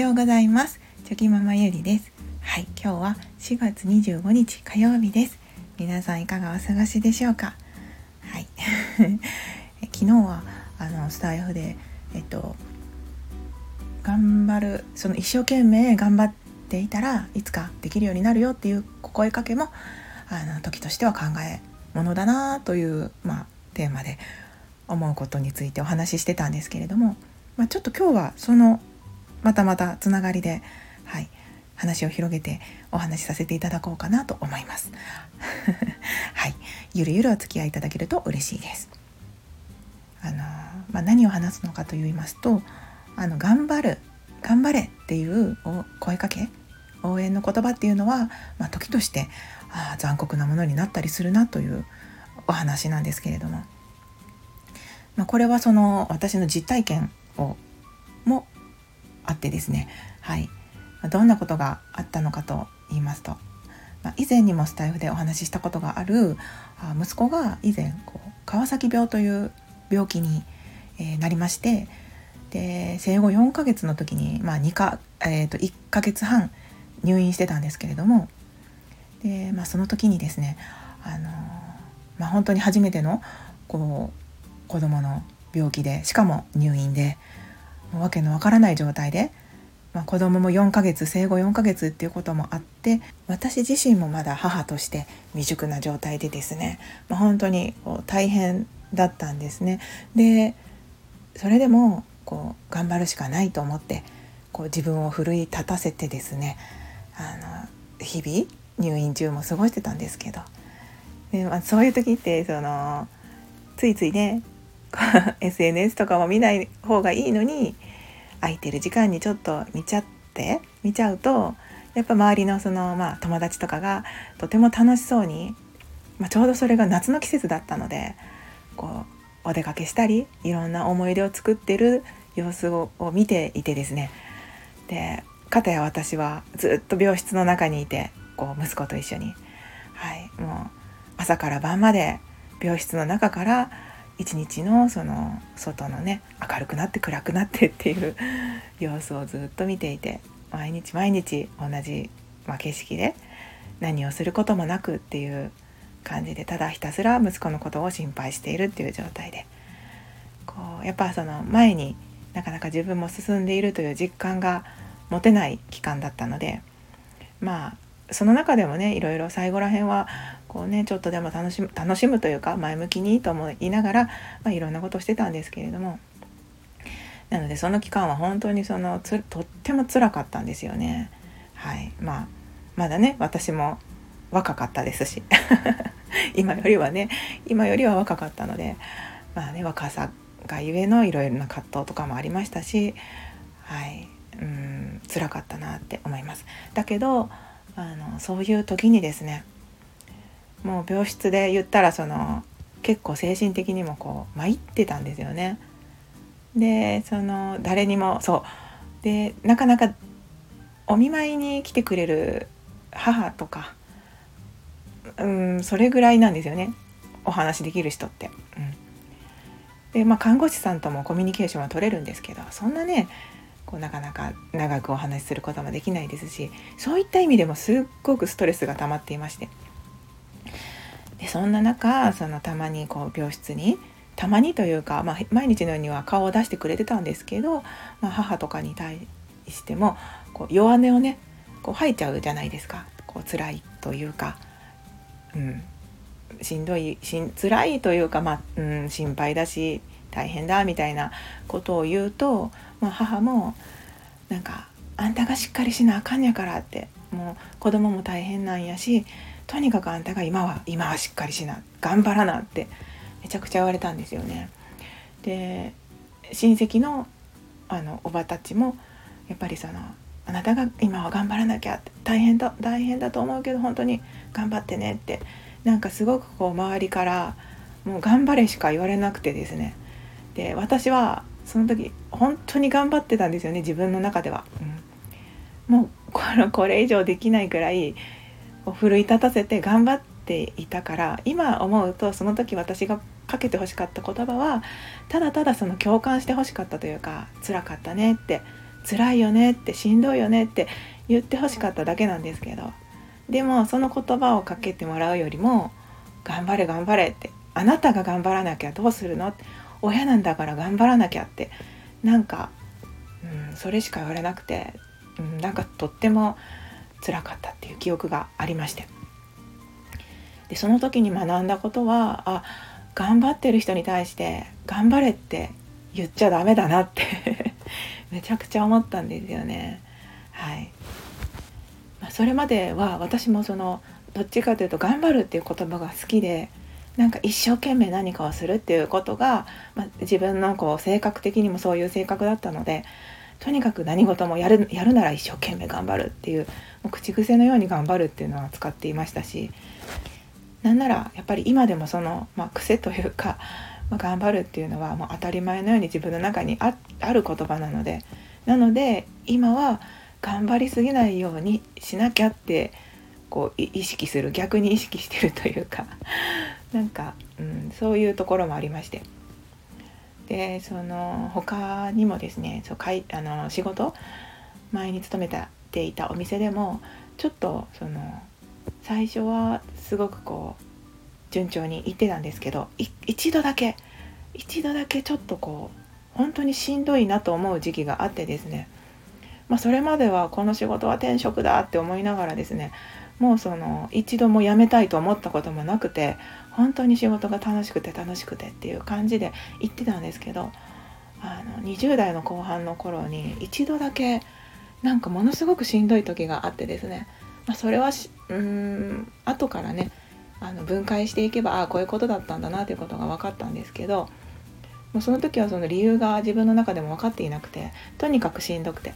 ようございます。チョキママゆりです。はい今日は4月25日火曜日です。皆さんいかがお過ごしでしょうか？はい。昨日はあのスタイフでえっと頑張るその一生懸命頑張っていたらいつかできるようになるよっていう声かけもあの時としては考えものだなという、まあ、テーマで思うことについてお話ししてたんですけれども、まあ、ちょっと今日はそのまたまたつながりで、はい、話を広げてお話しさせていただこうかなと思います。はい、ゆるゆるお付き合いいただけると嬉しいです。あのまあ、何を話すのかと言いますと、あの頑張る頑張れっていう声かけ応援の言葉っていうのは、まあ、時としてあ残酷なものになったりするなというお話なんですけれども、まあ、これはその私の実体験をもあってですね、はい、どんなことがあったのかと言いますと、まあ、以前にもスタイフでお話ししたことがある息子が以前こう川崎病という病気に、え、なりましてで生後4ヶ月の時に、まあ2かえー、と1ヶ月半入院してたんですけれどもで、まあ、その時にですね、あのまあ、本当に初めてのこう子供の病気でしかも入院でわけのわからない状態で、まあ、子供も4ヶ月生後4ヶ月っていうこともあって私自身もまだ母として未熟な状態でですね、まあ、本当にこう大変だったんですね。でそれでもこう頑張るしかないと思ってこう自分を奮い立たせてですねあの日々入院中も過ごしてたんですけどで、まあ、そういう時ってそのついついね SNS とかも見ない方がいいのに空いてる時間にちょっと見ちゃって見ちゃうとやっぱ周りのその、まあ、友達とかがとても楽しそうに、まあ、ちょうどそれが夏の季節だったのでこうお出かけしたりいろんな思い出を作ってる様子を見ていてですね。で片や私はずっと病室の中にいてこう息子と一緒に、はい、もう朝から晩まで病室の中から一日のその外のね明るくなって暗くなってっていう様子をずっと見ていて毎日毎日同じ、まあ、景色で何をすることもなくっていう感じでただひたすら息子のことを心配しているっていう状態で。こうやっぱその前になかなか自分も進んでいるという実感が持てない期間だったのでまあその中でもねいろいろ最後らへんはこうねちょっとでも楽しむ楽しむというか前向きにと思いながら、まあ、いろんなことしてたんですけれども。なのでその期間は本当にそのつとっても辛かったんですよね。はい。まあ、まだね私も若かったですし。今よりはね今よりは若かったのでまあね若さがゆえのいろいろな葛藤とかもありましたし。はい。うん辛かったなって思います。だけどあのそういう時にですねもう病室で言ったらその結構精神的にもこう参ってたんですよね。でその誰にもそうでなかなかお見舞いに来てくれる母とかうんそれぐらいなんですよねお話できる人って。うん、でまあ看護師さんともコミュニケーションは取れるんですけどそんなねこうなかなか長くお話しすることもできないですしそういった意味でもすっごくストレスが溜まっていまして。でそんな中そのたまにこう病室にたまにというか、まあ、毎日のようには顔を出してくれてたんですけど、まあ、母とかに対してもこう弱音をねこう吐いちゃうじゃないですか。こう辛いというか、うん、しんどいしん辛いというか、まあうん、心配だし大変だみたいなことを言うと、まあ、母もなんか「あんたがしっかりしなあかんやから」ってもう子供も大変なんやしとにかくあんたが今は今はしっかりしな頑張らなってめちゃくちゃ言われたんですよね。で親戚のあのおばたちもやっぱりそのあなたが今は頑張らなきゃ大変だ大変だと思うけど本当に頑張ってねってなんかすごくこう周りからもう頑張れしか言われなくてですねで私はその時本当に頑張ってたんですよね自分の中では、うん、もうこれこれ以上できないくらい奮い立たせて頑張っていたから今思うとその時私がかけてほしかった言葉はただただその共感してほしかったというか辛かったねって辛いよねってしんどいよねって言ってほしかっただけなんですけどでもその言葉をかけてもらうよりも「頑張れ頑張れ」って「あなたが頑張らなきゃどうするの?」親なんだから頑張らなきゃって。なんか、うん、それしか言われなくて、うん、なんかとっても辛かったっていう記憶がありまして。でその時に学んだことはあ頑張ってる人に対して「頑張れ」って言っちゃダメだなって。めちゃくちゃ思ったんですよね。はい。まあ、それまでは私もそのどっちかというと「頑張る」っていう言葉が好きでなんか一生懸命何かをするっていうことが、まあ、自分のこう性格的にもそういう性格だったのでとにかく何事もやるやるなら一生懸命頑張るっていうもう口癖のように頑張るっていうのは使っていましたしなんならやっぱり今でもその、まあ、癖というか、まあ、頑張るっていうのはもう当たり前のように自分の中にある言葉なのでなので今は頑張りすぎないようにしなきゃってこう意識する逆に意識してるというかなんか、うん、そういうところもありまして。でその他にもですねそうかいあの仕事前に勤めていたお店でもちょっとその最初はすごくこう順調にいってたんですけど一度だけ一度だけちょっとこう本当にしんどいなと思う時期があってですね。まあ、それまではこの仕事は転職だって思いながらですねもうその一度も辞めたいと思ったこともなくて本当に仕事が楽しくて楽しくてっていう感じで言ってたんですけどあの20代の後半の頃に一度だけなんかものすごくしんどい時があってですね、まあ、それはしうん後からねあの分解していけばああこういうことだったんだなということが分かったんですけどもうその時はその理由が自分の中でも分かっていなくてとにかくしんどくて。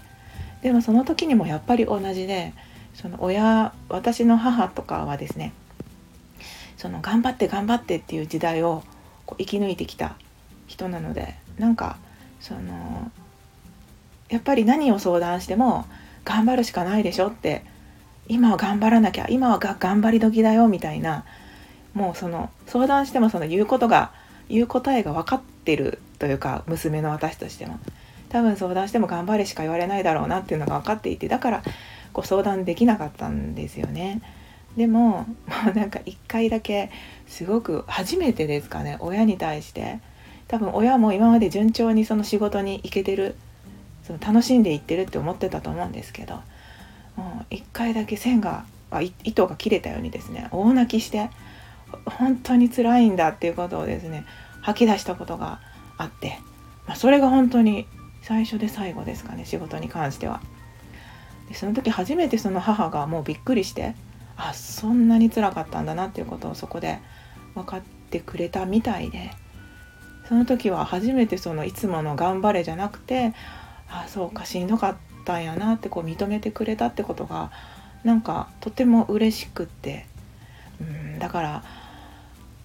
でもその時にもやっぱり同じでその親私の母とかはですねその頑張って頑張ってっていう時代をこう生き抜いてきた人なのでなんかそのやっぱり何を相談しても頑張るしかないでしょって今は頑張らなきゃ今はが頑張り時だよみたいなもうその相談してもその言うことが言う答えが分かってるというか娘の私としても。多分相談しても頑張れしか言われないだろうなっていうのが分かっていてだからこう相談できなかったんですよね。でも もうなんか一回だけすごく初めてですかね親に対して多分親も今まで順調にその仕事に行けてるその楽しんでいってるって思ってたと思うんですけどもう一回だけ線が糸が切れたようにですね大泣きして本当に辛いんだっていうことをですね吐き出したことがあって、まあ、それが本当に最初で最後ですかね仕事に関しては。でその時初めてその母がもうびっくりしてあそんなにつらかったんだなっていうことをそこで分かってくれたみたいでその時は初めてそのいつもの「頑張れ」じゃなくてあそうかしんどかったんやなってこう認めてくれたってことがなんかとても嬉しくってうんだから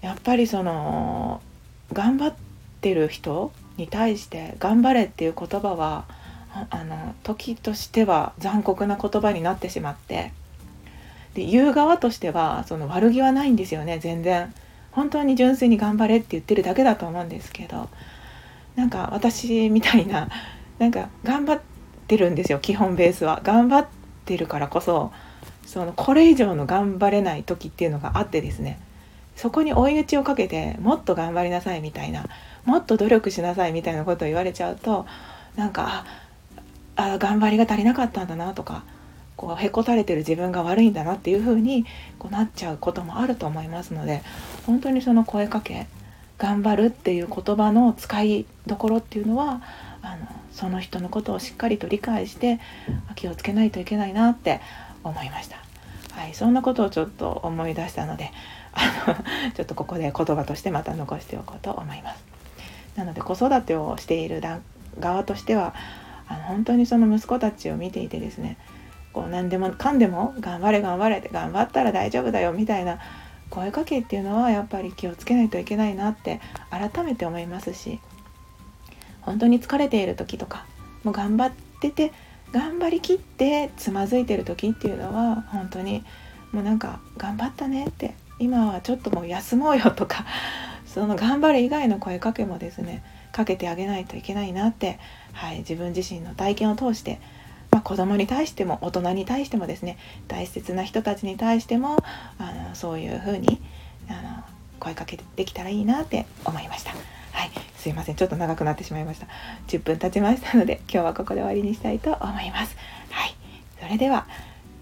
やっぱりその頑張ってる人に対して「頑張れ」っていう言葉はあの時としては残酷な言葉になってしまって。で言う側としてはその悪気はないんですよね全然。本当に純粋に頑張れって言ってるだけだと思うんですけど。なんか私みたいななんか頑張ってるんですよ基本ベースは。頑張ってるからこそそのこれ以上の頑張れない時っていうのがあってですね。そこに追い打ちをかけてもっと頑張りなさいみたいなもっと努力しなさいみたいなことを言われちゃうとなんかあ頑張りが足りなかったんだなとかこうへこたれてる自分が悪いんだなっていう風にこうなっちゃうこともあると思いますので本当にその声かけ頑張るっていう言葉の使いどころっていうのはあのその人のことをしっかりと理解して気をつけないといけないなって思いました。はい、そんなことをちょっと思い出したのであのちょっとここで言葉としてまた残しておこうと思います。なので子育てをしている側としてはあの本当にその息子たちを見ていてですねこう何でもかんでも頑張れ頑張れって頑張ったら大丈夫だよみたいな声かけっていうのはやっぱり気をつけないといけないなって改めて思いますし本当に疲れている時とかもう頑張ってて頑張りきってつまずいてる時っていうのは本当にもうなんか頑張ったねって今はちょっともう休もうよとかその頑張れ以外の声かけもですねかけてあげないといけないなって、はい、自分自身の体験を通して、まあ、子供に対しても大人に対してもですね大切な人たちに対してもあのそういうふうにあの声かけできたらいいなって思いました。はい、すいませんちょっと長くなってしまいました10分経ちましたので今日はここで終わりにしたいと思いますはいそれでは